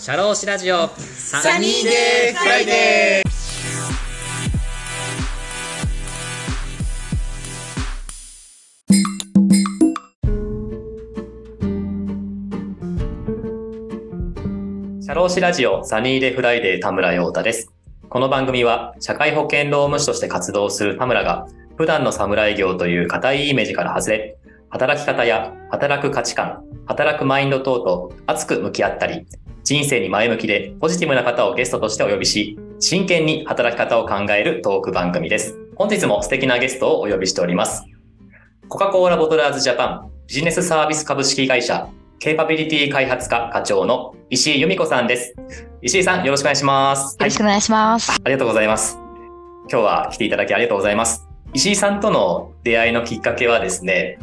シャローシラジオサニーデーフライデーシャローシラジオサニーデフライデー田村陽太です。この番組は社会保険労務士として活動する田村が普段の士業という固いイメージから外れ、働き方や働く価値観、働くマインド等と熱く向き合ったり、人生に前向きでポジティブな方をゲストとしてお呼びし、真剣に働き方を考えるトーク番組です。本日も素敵なゲストをお呼びしております。コカ・コーラボトラーズジャパンビジネスサービス株式会社ケーパビリティ開発課課長の石井由美子さんです。石井さん、よろしくお願いします。よろしくお願いします。ありがとうございます。今日は来ていただきありがとうございます。石井さんとの出会いのきっかけはですね、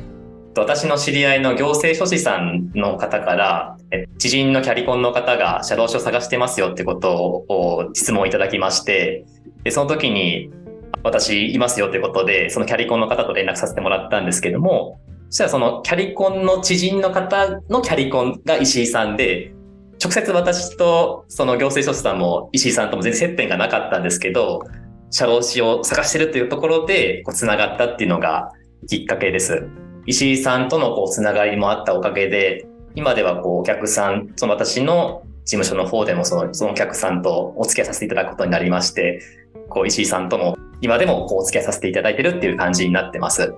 私の知り合いの行政書士さんの方から、知人のキャリコンの方が社労士を探してますよってことを質問いただきまして、でその時に私いますよってことで、そのキャリコンの方と連絡させてもらったんですけども、そしたらそのキャリコンの知人の方のキャリコンが石井さんで、直接私とその行政書士さんも石井さんとも全然接点がなかったんですけど、社労士を探してるというところでこう繋がったっていうのがきっかけです。石井さんとのこうつながりもあったおかげで、今ではこうお客さん、その私の事務所の方でもそのそのお客さんとお付き合いさせていただくことになりまして、こう石井さんとも今でもこうお付き合いさせていただいてるっていう感じになってます。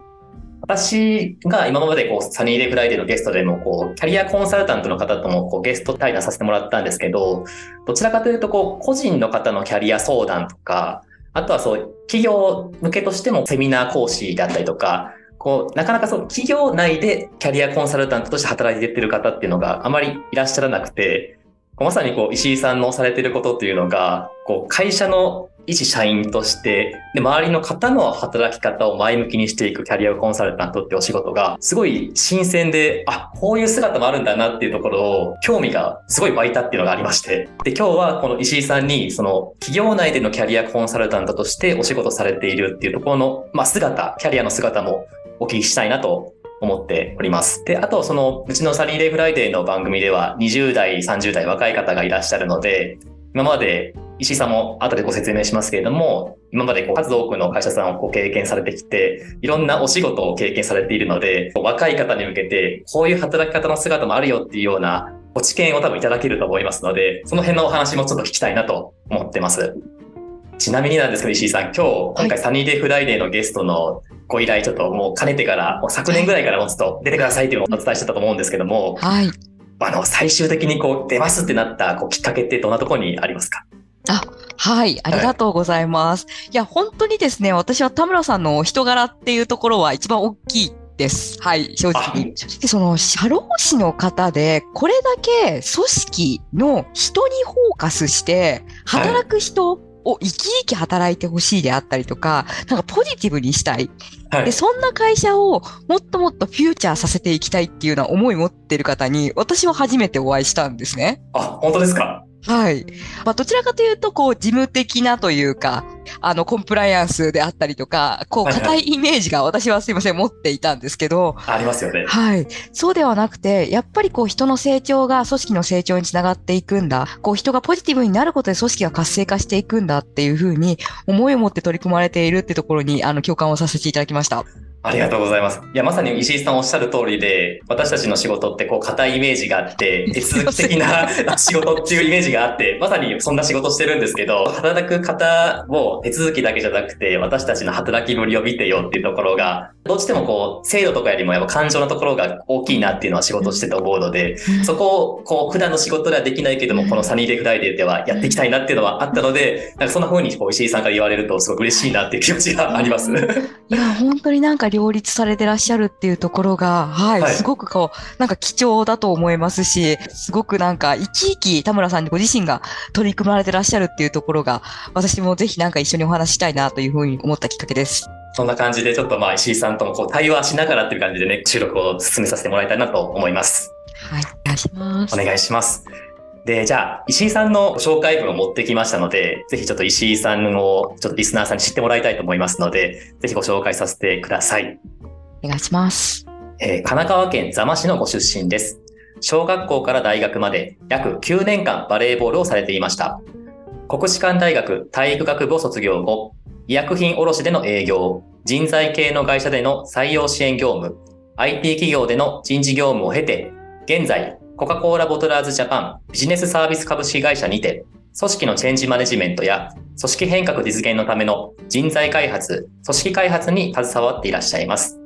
私が今までこうサニーデイフライデーのゲストでもこうキャリアコンサルタントの方ともこうゲスト対談させてもらったんですけど、どちらかというとこう個人の方のキャリア相談とか、あとはそう企業向けとしてもセミナー講師であったりとか、こうなかなかそう企業内でキャリアコンサルタントとして働いてってる方っていうのがあまりいらっしゃらなくて、まさにこう石井さんのされてることっていうのが、こう会社の一社員として、で、周りの方の働き方を前向きにしていくキャリアコンサルタントってお仕事が、すごい新鮮で、あ、こういう姿もあるんだなっていうところを、興味がすごい湧いたっていうのがありまして。で、今日はこの石井さんに、その、企業内でのキャリアコンサルタントとしてお仕事されているっていうところの、まあ、姿、キャリアの姿もお聞きしたいなと思っております。で、あと、その、うちのサニーデイフライデーの番組では、20代、30代若い方がいらっしゃるので、今まで石井さんも後でご説明しますけれども、今までこう数多くの会社さんをご経験されてきて、いろんなお仕事を経験されているので、若い方に向けて、こういう働き方の姿もあるよっていうようなご知見を多分いただけると思いますので、その辺のお話もちょっと聞きたいなと思ってます。ちなみになんですけど、石井さん、今日、今回サニーデイフライデーのゲストのご依頼、ちょっともうかねてから、もう昨年ぐらいからもうちょっと出てくださいっていうのをお伝えしてたと思うんですけども、はい。あの、最終的にこう、出ますってなったこうきっかけってどんなところにありますか？はい。ありがとうございます。いや、本当にですね、私は田村さんのお人柄っていうところは一番大きいです。はい。正直。正直、その、社労士の方で、これだけ組織の人にフォーカスして、働く人を生き生き働いてほしいであったりとか、なんかポジティブにしたい。はいで、。そんな会社をもっともっとフューチャーさせていきたいっていうような思い持ってる方に、私は初めてお会いしたんですね。あ、本当ですか？はい。まあ、どちらかというと、こう、事務的なというか、あの、コンプライアンスであったりとか、こう、硬いイメージが私はすいません、持っていたんですけど、ありますよね。はい。そうではなくて、やっぱりこう、人の成長が組織の成長につながっていくんだ。こう、人がポジティブになることで組織が活性化していくんだっていうふうに、思いを持って取り組まれているってところに、あの、共感をさせていただきました。ありがとうございます。いや、まさに石井さんおっしゃる通りで、私たちの仕事ってこう、硬いイメージがあって、手続き的な 仕事っていうイメージがあって、まさにそんな仕事してるんですけど、働く方を手続きだけじゃなくて、私たちの働きぶりを見てよっていうところが、どうしてもこう、制度とかよりもやっぱ感情のところが大きいなっていうのは仕事してて思うので、そこを、こう、普段の仕事ではできないけども、このサニーデイフライデーではやっていきたいなっていうのはあったので、なんかそんな風にこう石井さんから言われるとすごく嬉しいなっていう気持ちがあります。いや、本当になんか両立されてらっしゃるっていうところが、はい、はいすごくこう、なんか貴重だと思いますし、すごくなんか生き生き田村さんご自身が取り組まれてらっしゃるっていうところが、私もぜひなんか一緒にお話ししたいなというふうに思ったきっかけです。そんな感じで、ちょっとまあ石井さんともこう対話しながらっていう感じでね、収録を進めさせてもらいたいなと思います。はい、お願いします。お願いします。で、じゃあ、石井さんの紹介文を持ってきましたので、ぜひちょっと石井さんをちょっとリスナーさんに知ってもらいたいと思いますので、ぜひご紹介させてください。お願いします。えー神奈川県座間市のご出身です。小学校から大学まで約9年間バレーボールをされていました。国士舘大学体育学部を卒業後、医薬品卸での営業、人材系の会社での採用支援業務、IT 企業での人事業務を経て、現在、コカ・コーラボトラーズジャパンビジネスサービス株式会社にて、組織のチェンジマネジメントや組織変革実現のための人材開発、組織開発に携わっていらっしゃいます。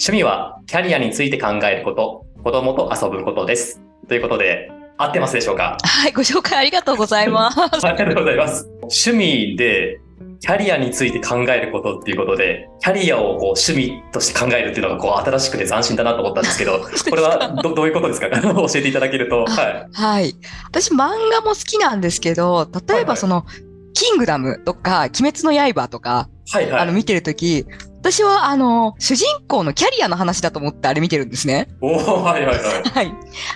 趣味はキャリアについて考えること、子供と遊ぶことです。ということで、合ってますでしょうか？はい、ご紹介ありがとうございます。ありがとうございます。趣味で、キャリアについて考えることっていうことで、キャリアをこう趣味として考えるっていうのがこう新しくて斬新だなと思ったんですけど、これはどどういうことですか？教えていただけると。はい。はい。私、漫画も好きなんですけど、例えはいはいばその、キングダムとか、鬼滅の刃とか、はいはい。あの、見てるとき、私は、あの、主人公のキャリアの話だと思ってあれ見てるんですね。おーはいはいはい。はい。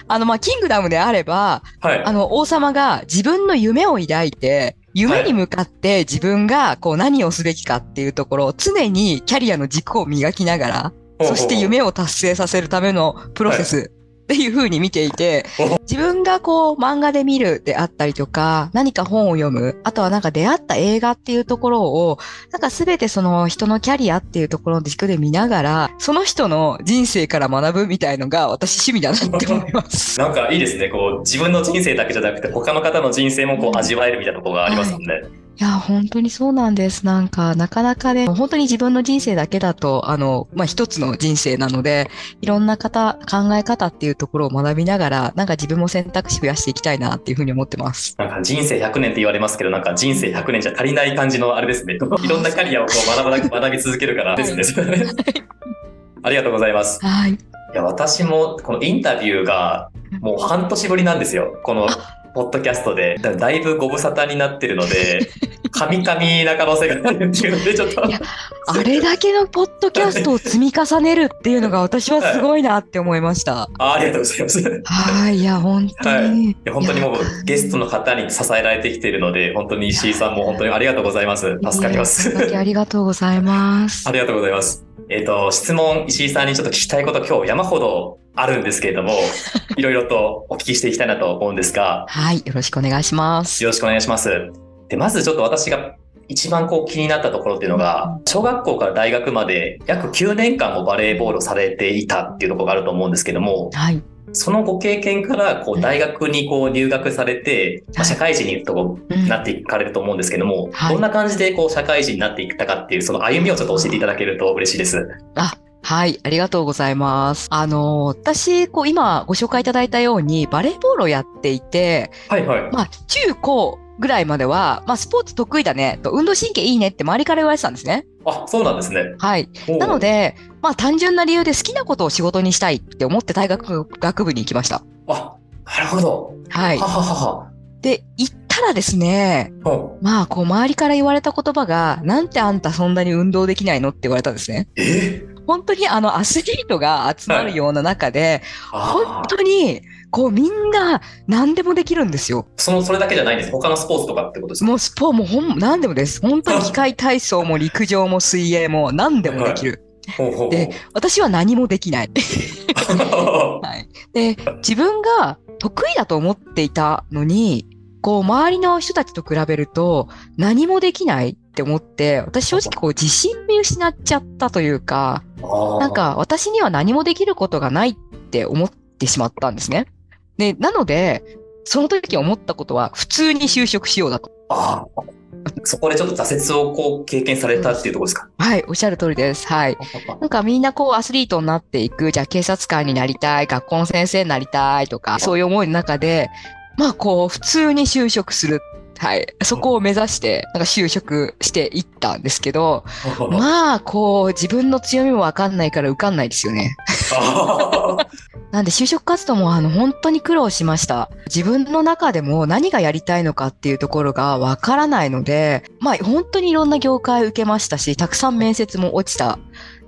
あの、まあ、キングダムであれば、はい。あの、王様が自分の夢を抱いて、夢に向かって自分がこう何をすべきかっていうところを常にキャリアの軸を磨きながら、そして夢を達成させるためのプロセスっていう風に見ていてお、自分がこう漫画で見るであったりとか、何か本を読む、あとはなんか出会った映画っていうところを、なんかすべてその人のキャリアっていうところの軸で見ながら、その人の人生から学ぶみたいのが私趣味だなって思います。なんかいいですね。こう、自分の人生だけじゃなくて、他の方の人生もこう味わえるみたいなところがありますもんね。いや、本当にそうなんです。なんか、なかなかね、本当に自分の人生だけだと、あの、まあ、一つの人生なので、いろんな方、考え方っていうところを学びながら、なんか自分も選択肢増やしていきたいなっていうふうに思ってます。なんか人生100年って言われますけど、なんか人生100年じゃ足りない感じのあれですね。いろんなキャリアをこう学ばな 学び続けるからですねありがとうございます。はい。いや、私もこのインタビューがもう半年ぶりなんですよ。このポッドキャストで。だだいぶご無沙汰になってるので、カミカミな可能性があるっていうので、ちょっと。いやあれだけのポッドキャストを積み重ねるっていうのが私はすごいなって思いました。あありがとうございます。いはい。いや、本当に。や本当にもうゲストの方に支えられてきているので、本当に石井さんも本当にありがとうございます。助かります。ありがとうございます あ。りがとうございます。えっ、と、質問、石井さんにちょっと聞きたいこと今日山ほどあるんですけれども、いろいろとお聞きしていきたいなと思うんですが、はい。よろしくお願いします。よろしくお願いします。で、まずちょっと私が一番こう気になったところっていうのが、小学校から大学まで約9年間もバレーボールをされていたっていうところがあると思うんですけども、はい。そのご経験からこう大学にこう入学されて、まあ、社会人にとうんなっていかれると思うんですけども、はいどんな感じでこう社会人になっていったかっていうその歩みをちょっと教えていただけると嬉しいです。はい、ありがとうございます。あの、私、こう、今ご紹介いただいたように、バレーボールをやっていて、はいはい。まあ、中高ぐらいまでは、まあ、スポーツ得意だね、と、運動神経いいねって周りから言われてたんですね。あ、そうなんですね。はい。なので、まあ、単純な理由で好きなことを仕事にしたいって思って大学学部に行きました。あ、なるほど。はいは。ははで、行ったらですね、は。うんまあ、こう、周りから言われた言葉が、なんてあんたそんなに運動できないのって言われたんですね。え？本当にあの、アスリートが集まるような中で、本あー当に、こうみんな何でもできるんですよ。その、それだけじゃないんです。他のスポーツとかってことですか？もうスポーもほん、何でもです。本当に機械体操も陸上も水泳も何でもできる。ほうほうほうで私は何もできない。はい。で、自分が得意だと思っていたのに、こう周りの人たちと比べると何もできないって思って、私正直こう自信見失っちゃったというか、なんか私には何もできることがないって思ってしまったんですね。で、なので、その時思ったことは普通に就職しようだと。あーそこでちょっと挫折をこう経験されたっていうところですか？はい、おっしゃる通りです。はい。なんかみんなこうアスリートになっていく、じゃあ警察官になりたい、学校の先生になりたいとか、そういう思いの中で、まあこう普通に就職する。はい。そこを目指して、なんか就職していったんですけど、まあこう自分の強みもわかんないから受かんないですよね。なんで就職活動もあの本当に苦労しました。自分の中でも何がやりたいのかっていうところがわからないので、まあ本当にいろんな業界受けましたし、たくさん面接も落ちた。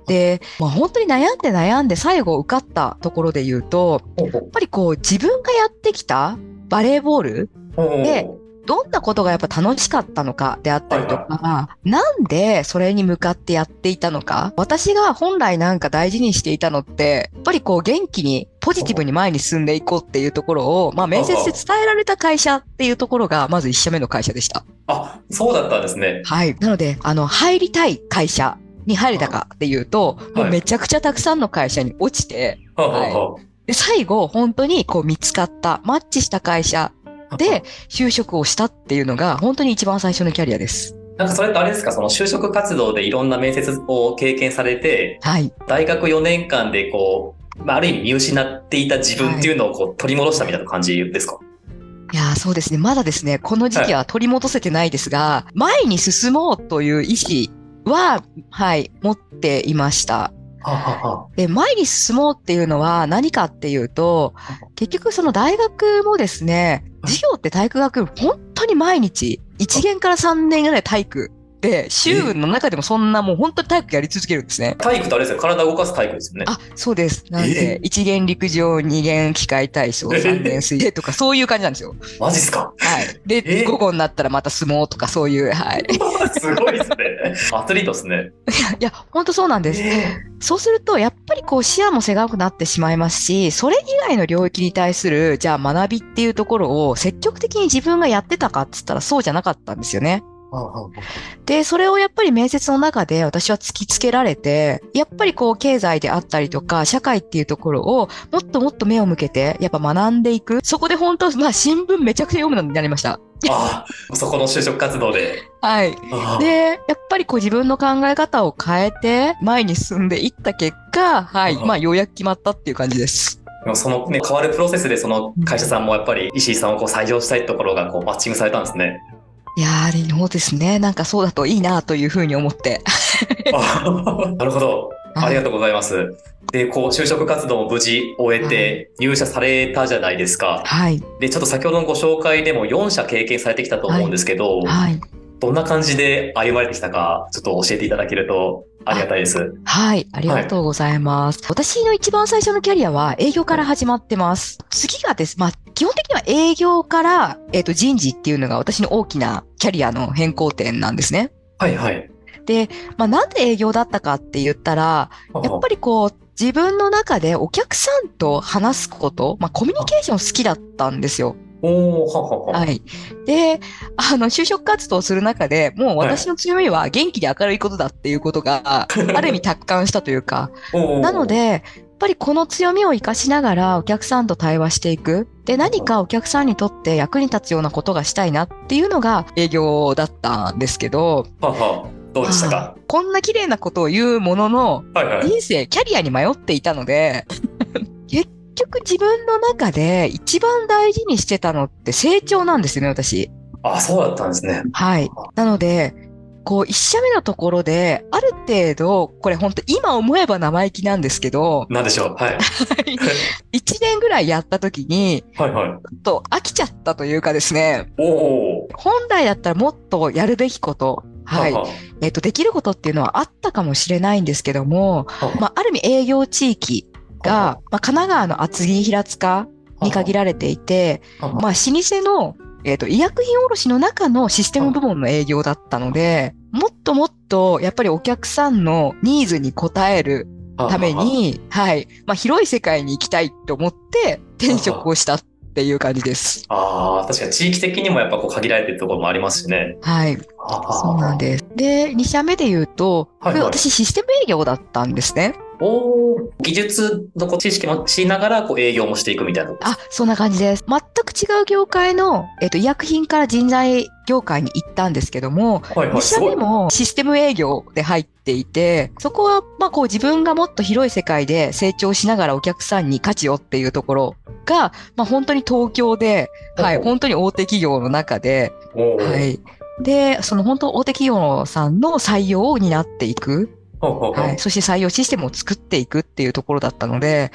で、まあ本当に悩んで悩んで最後受かったところで言うと、やっぱりこう自分がやってきたバレーボールでどんなことがやっぱ楽しかったのかであったりとか、なんでそれに向かってやっていたのか、私が本来なんか大事にしていたのって、やっぱりこう元気にポジティブに前に進んでいこうっていうところを、まあ、面接で伝えられた会社っていうところが、まず1社目の会社でした。あ、そうだったんですね。はい。なので、あの、入りたい会社に入れたかっていうと、もうめちゃくちゃたくさんの会社に落ちて、はあはあはで最後、本当にこう見つかった、マッチした会社あで就職をしたっていうのが、本当に一番最初のキャリアです。なんかそれってあれですか、その就職活動でいろんな面接を経験されて、はい。大学4年間でこう、まあ、ある意味見失っていた自分っていうのをこう取り戻したみたいな感じですか、いやーそうですね。まだですね、この時期は取り戻せてないですが、前に進もうという意思は、はい、持っていました。で、前に進もうっていうのは何かっていうと、結局その大学もですね、授業って体育学部本当に毎日、1限から3年ぐらい体育で、週の中でもそんなもう本当に体育やり続けるんですね。体育ってあれですよ、体を動かす体育ですよね。あ、そうです。なんで、1限陸上、2限機械体操、3限水泳とかそういう感じなんですよ。マジっすか？はい。えで、午後になったらまた相撲とかそういう、はい。すごいですね。アスリートですね。いや、本当そうなんです。そうすると、やっぱりこう視野も狭くなってしまいますし、それ以外の領域に対する、じゃあ学びっていうところを積極的に自分がやってたかっつったらそうじゃなかったんですよね。で、それをやっぱり面接の中で私は突きつけられて、やっぱりこう経済であったりとか、社会っていうところをもっともっと目を向けて、やっぱ学んでいく。そこで本当、まあ新聞めちゃくちゃ読むようになりました。ああ、そこの就職活動で。はい。で、やっぱりこう自分の考え方を変えて、前に進んでいった結果、はい。うんまあようやく決まったっていう感じです。でもそのね、変わるプロセスでその会社さんもやっぱり石井さんをこう採用したいところがこうマッチングされたんですね。いやー、そうですね。なんかそうだといいなというふうに思って。あ なるほど。ありがとうございます。で、こう、就職活動を無事終えて入社されたじゃないですか。はい。で、ちょっと先ほどのご紹介でも4社経験されてきたと思うんですけど、はい。どんな感じで歩まれてきたか、ちょっと教えていただけるとありがたいです。はい。ありがとうございます。私の一番最初のキャリアは営業から始まってます。次がです。まあ、基本的には営業から、えっ、と、人事っていうのが私の大きなキャリアの変更点なんですね。はいはい。で、まあ、なんで営業だったかって言ったら、やっぱりこう、自分の中でお客さんと話すこと、まあ、コミュニケーション好きだったんですよ。おー、ははは。はい。で、あの、就職活動をする中でもう私の強みは元気で明るいことだっていうことが、ある意味達観したというか、なの、で、ぱりこの強みを活かしながらお客さんと対話していく。で、何かお客さんにとって役に立つようなことがしたいなっていうのが営業だったんですけど、はは。どうでしたか？こんな綺麗なことを言うものの、はいはい。人生、キャリアに迷っていたので、結局自分の中で一番大事にしてたのって成長なんですよね、私。あ、そうだったんですね。はい。なので、こう、一社目のところで、ある程度、これ本当今思えば生意気なんですけど、なんでしょう？はい。一年ぐらいやった時に、はいはい。ちょっと飽きちゃったというかですね、おお。本来だったらもっとやるべきこと、はい。はえっと、できることっていうのはあったかもしれないんですけども、はまあ、ある意味営業地域が、まあ、神奈川の厚木平塚に限られていて、ははまあ、老舗の、えっと、医薬品卸の中のシステム部門の営業だったので、もっともっと、やっぱりお客さんのニーズに応えるため、に、はい。まあ、広い世界に行きたいと思って、転職をしたっていう感じです。ああ、確かに地域的にもやっぱこう限られてるところもありますしね。はい。そうなんす。です。で、2社目で言うと、はいはい私システム営業だったんですね。おお。技術の知識もしながらこう営業もしていくみたいなあ、そんな感じです。全く違う業界の、えっと、医薬品から人材業界に行ったんですけども、はいはい。2社目もシステム営業で入っていて、そこは、まあこう自分がもっと広い世界で成長しながらお客さんに価値をっていうところが、まあ本当に東京で、はい、本当に大手企業の中で。はい。で、その本当大手企業さんの採用を担っていく。はい。そして採用システムを作っていくっていうところだったので、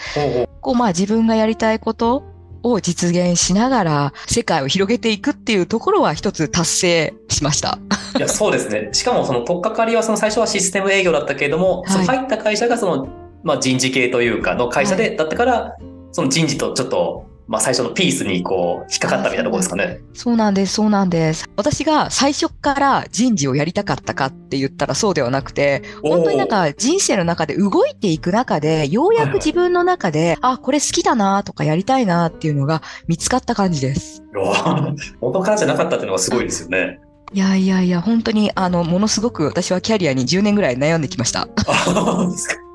こうまあ自分がやりたいことを実現しながら世界を広げていくっていうところは一つ達成しました。いや、そうですね。しかもその取っかかりはその最初はシステム営業だったけれども、はい入った会社がその、まあ人事系というかの会社で、だったから、その人事とちょっとまあ最初のピースにこう、引っかかったみたいなところですかね。そうなんです、そうなんです。私が最初から人事をやりたかったかって言ったらそうではなくて、本当になんか人生の中で動いていく中で、ようやく自分の中で、あ、これ好きだなとかやりたいなっていうのが見つかった感じです。元からじゃなかったっていうのがすごいですよね。いやいやいや、本当に、あの、ものすごく私はキャリアに10年ぐらい悩んできました。あですか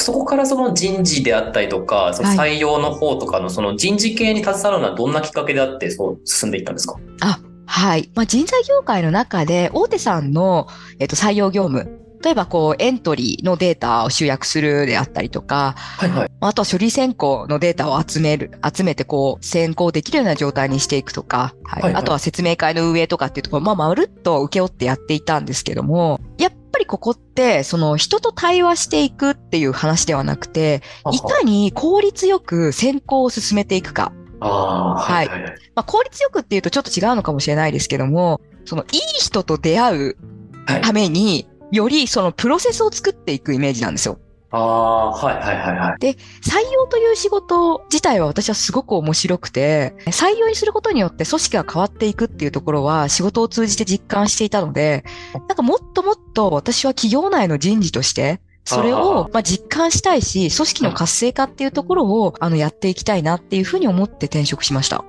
そこからその人事であったりとか、その採用の方とかのその人事系に携わるのはどんなきっかけであってそう進んでいったんですか？はい。まあ、人材業界の中で、大手さんの、えっと、採用業務。例えば、こう、エントリーのデータを集約するであったりとか、はいはい。あとは処理選考のデータを集める、集めてこう、選考できるような状態にしていくとか、はい。はいはいあとは説明会の運営とかっていうところ、まあ、まるっと受け負ってやっていたんですけども、やっぱりここって、その人と対話していくっていう話ではなくて、いかに効率よく選考を進めていくか。はい。まあ、効率よくっていうとちょっと違うのかもしれないですけども、そのいい人と出会うはいために、よりそのプロセスを作っていくイメージなんですよ。ああ、はいはいはいはい。採用という仕事自体は私はすごく面白くて、採用にすることによって組織が変わっていくっていうところは仕事を通じて実感していたので、なんかもっともっと私は企業内の人事として、それあをまあ実感したいし、組織の活性化っていうところをあのやっていきたいなっていうふうに思って転職しました。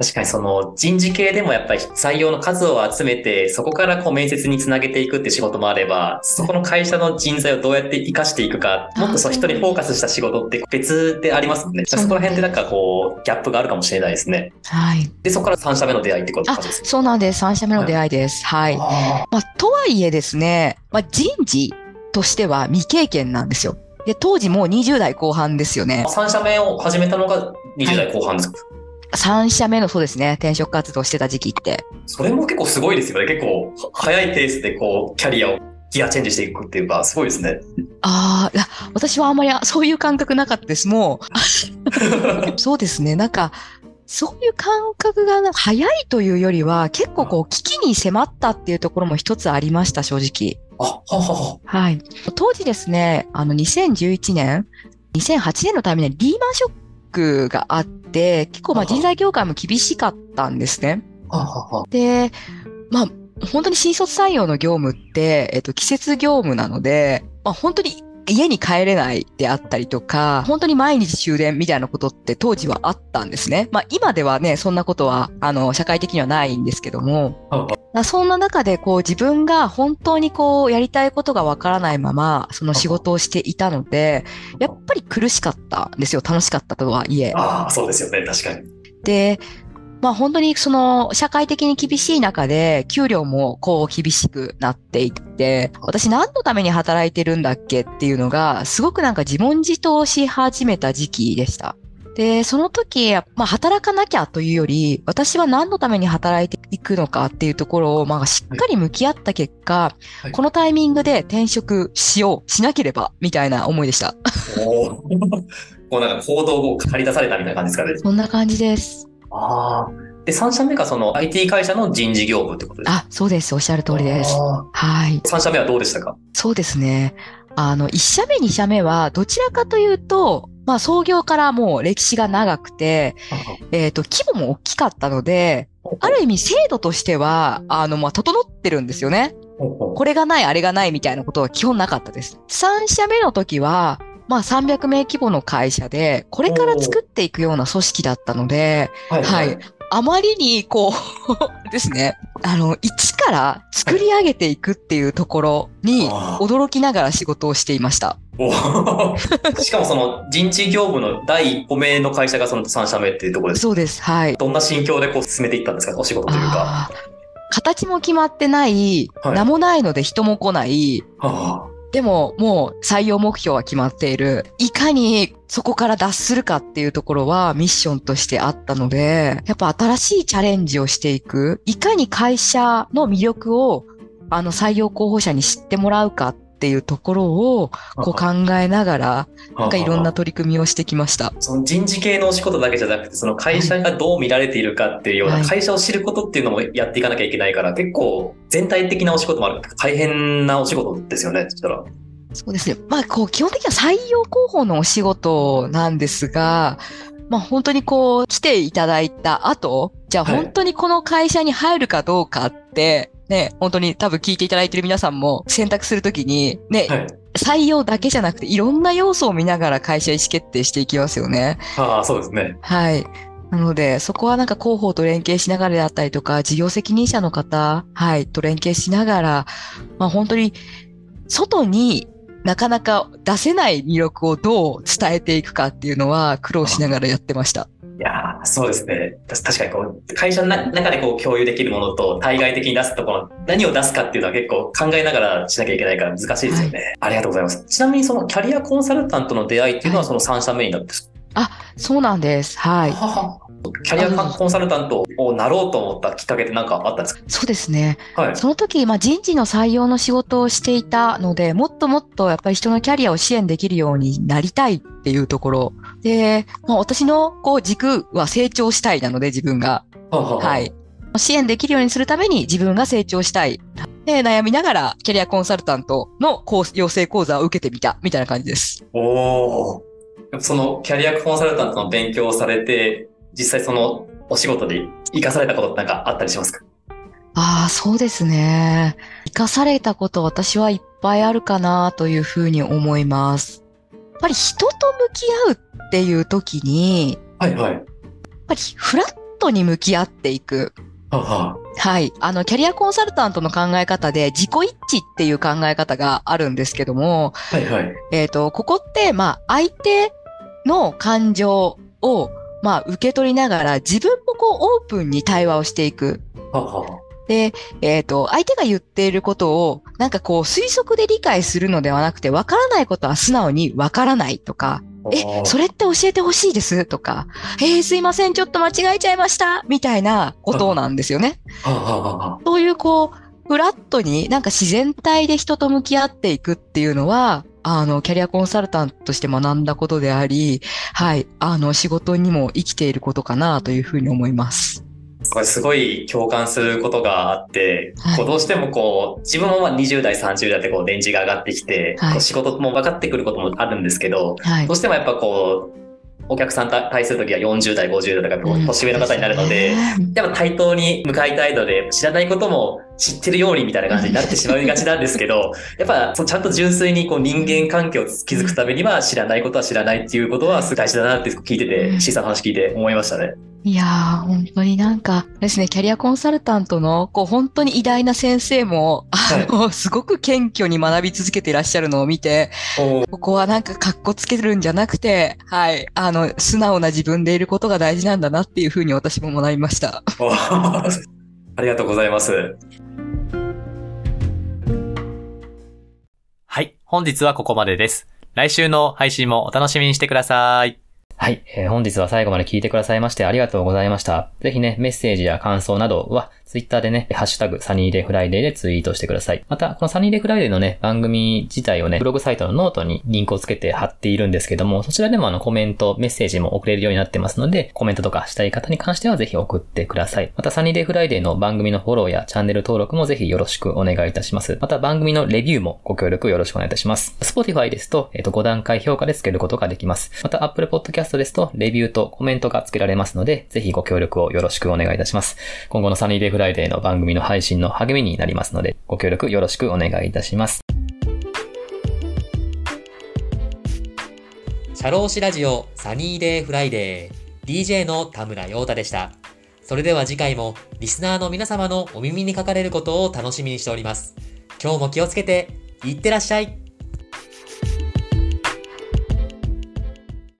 確かにその人事系でもやっぱり採用の数を集めて、そこからこう面接につなげていくって仕事もあれば、そこの会社の人材をどうやって活かしていくか、もっとその人にフォーカスした仕事って別でありますもんね。そこら辺でなんかこう、ギャップがあるかもしれないですね。はい。で、そこから3社目の出会いってことです、そうなんです。3社目の出会いです。はい。あまあ、とはいえですね、まあ、人事としては未経験なんですよ。で、当時もう20代後半ですよね。3社目を始めたのが20代後半ですか、3社目のそうですね、転職活動してた時期って。それも結構すごいですよね。結構は早いペースでこう、キャリアをギアチェンジしていくっていうか、すごいですね。ああ、私はあんまりそういう感覚なかったです。もう、そうですね、なんか、そういう感覚がな早いというよりは、結構こう、危機に迫ったっていうところも一つありました、正直。あ、ははは。はい。当時ですね、あの、2011年、2008年のタイミングでリーマンショックがあって、結構まあ人材業界も厳しかったんですね。で、まあ、本当に新卒採用の業務って、えっと、季節業務なので、まあ本当に家に帰れないであったりとか、本当に毎日終電みたいなことって当時はあったんですね。まあ今ではね、そんなことは、あの、社会的にはないんですけども、そんな中で、こう、自分が本当にこう、やりたいことがわからないまま、その仕事をしていたので、やっぱり苦しかったんですよ。楽しかったとはいえ。ああ、そうですよね。確かに。で、まあ本当にその社会的に厳しい中で給料もこう厳しくなっていって、私何のために働いてるんだっけっていうのがすごくなんか自問自答し始めた時期でした。で、その時、まあ働かなきゃというより、私は何のために働いていくのかっていうところを、まあしっかり向き合った結果、はいこのタイミングで転職しよう、しなければ、みたいな思いでした。おお。こうなんか行動を借り出されたみたいな感じですかね。そんな感じです。ああ。で、3社目がその IT 会社の人事業務ってことですか？あ、そうです。おっしゃる通りです。あはい。ー3社目はどうでしたか？そうですね。あの、1社目、2社目は、どちらかというと、まあ、創業からもう歴史が長くて、えっ、と、規模も大きかったので、ある意味制度としては、あの、まあ、整ってるんですよね。これがない、あれがないみたいなことは基本なかったです。3社目の時は、まあ、300名規模の会社で、これから作っていくような組織だったので、はいはい。あまりに、こう、ですね、あの、一から作り上げていくっていうところに、驚きながら仕事をしていました。しかもその人事業務の第一歩目の会社がその3社目っていうところです。そうです。はい。どんな心境でこう進めていったんですかお仕事というか。形も決まってない、はい名もないので人も来ない、はでももう採用目標は決まっている。いかにそこから脱するかっていうところはミッションとしてあったので、やっぱ新しいチャレンジをしていく。いかに会社の魅力をあの採用候補者に知ってもらうかていうところをあこう考えながら、なんかいろんなは取り組みをしてきました。その人事系のお仕事だけじゃなくて、その会社がどう見られているかっていうような、はい会社を知ることっていうのもやっていかなきゃいけないから、結構全体的なお仕事もある。大変なお仕事ですよね、そしたら。そうですね。まあ、こう、基本的には採用広報のお仕事なんですが、まあ本当にこう来ていただいた後、じゃあはい本当にこの会社に入るかどうかって、ね、本当に多分聞いていただいてる皆さんも選択するときに、ね、はい。採用だけじゃなくていろんな要素を見ながら会社意思決定していきますよね。ああ、そうですね。はい。なので、そこはなんか広報と連携しながらだったりとか、事業責任者の方、はい、と連携しながら、まあ本当に、外になかなか出せない魅力をどう伝えていくかっていうのは苦労しながらやってました。いやーそうですね。た確かにこう、会社のな中でこう共有できるものと対外的に出すところ、何を出すかっていうのは結構考えながらしなきゃいけないから難しいですよね。ありがとうございます。ちなみにそのキャリアコンサルタントの出会いっていうのはその3社目になるんですか、そうなんです。はい。ははキャリアコンサルタントをなろうと思ったきっかけって何かあったんですか？そうですね。はい。その時、まあ、人事の採用の仕事をしていたので、もっともっとやっぱり人のキャリアを支援できるようになりたいっていうところ。で、まあ、私のこう軸は成長したいなので、自分が。ははは。い。支援できるようにするために自分が成長したい。で、悩みながらキャリアコンサルタントの講養成講座を受けてみた、みたいな感じです。おーそのキャリアコンサルタントの勉強をされて、実際そのお仕事で活かされたことってなんかあったりしますか？ああ、そうですね。生かされたこと私はいっぱいあるかなというふうに思います。やっぱり人と向き合うっていう時に、はいはい。やっぱりフラットに向き合っていく。はは。はい。あの、キャリアコンサルタントの考え方で自己一致っていう考え方があるんですけども、はいはい。えっ、と、ここって、まあ、相手の感情を、まあ、受け取りながら自分もこうオープンに対話をしていく。はは。で、えっ、と、相手が言っていることを、なんかこう推測で理解するのではなくて、わからないことは素直にわからないとか、え、それって教えてほしいです？とか、えーすいません、ちょっと間違えちゃいました？みたいなことなんですよね。そういうこう、フラットになんか自然体で人と向き合っていくっていうのは、あの、キャリアコンサルタントとして学んだことであり、はい、あの、仕事にも生きていることかなというふうに思います。これすごい共感することがあって、はい。こうどうしてもこう、自分もまあ20代、30代でこう、レンジが上がってきて、はい。こう仕事も分かってくることもあるんですけど、はい。どう。してもやっぱこう、お客さんに対するときは40代、50代とか年上の方になるので、やっぱ対等に向かいたいので、知らないことも知ってるようにみたいな感じになってしまいがちなんですけど、やっぱそうちゃんと純粋にこう人間関係を築くためには知らないことは知らないっていうことはすごい大事だなって聞いてうて、ん C さんの話聞いて思いましたね。いやー、本当になんかですね、キャリアコンサルタントの、こう、本当に偉大な先生も、あの、すごく謙虚に学び続けていらっしゃるのを見て、ここはなんか格好つけるんじゃなくて、はい、あの、素直な自分でいることが大事なんだなっていうふうに私も学びました。ありがとうございます。はい。本日はここまでです。来週の配信もお楽しみにしてください。はい、えー本日は最後まで聞いてくださいましてありがとうございました。ぜひね、メッセージや感想などは、ツイッターでね、ハッシュタグ、サニーデフライデーでツイートしてください。また、このサニーデフライデーのね、番組自体をね、ブログサイトのノートにリンクをつけて貼っているんですけども、そちらでもあの、コメント、メッセージも送れるようになってますので、コメントとかしたい方に関してはぜひ送ってください。また、サニーデフライデーの番組のフォローやチャンネル登録もぜひよろしくお願いいたします。また、番組のレビューもご協力よろしくお願いいたします。Spotify ですと、えっ、と、5段階評価でつけることができます。また、Apple Podcast ですと、レビューとコメントがつけられますので、ぜひご協力をよろしくお願いいたします。今後のサニーデイフライデーの番組の配信の励みになりますので、ご協力よろしくお願いいたします。社労士ラジオサニーデイフライデー DJ の田村陽太でした。それでは次回もリスナーの皆様のお耳にかかれることを楽しみにしております。今日も気をつけて、いってらっしゃい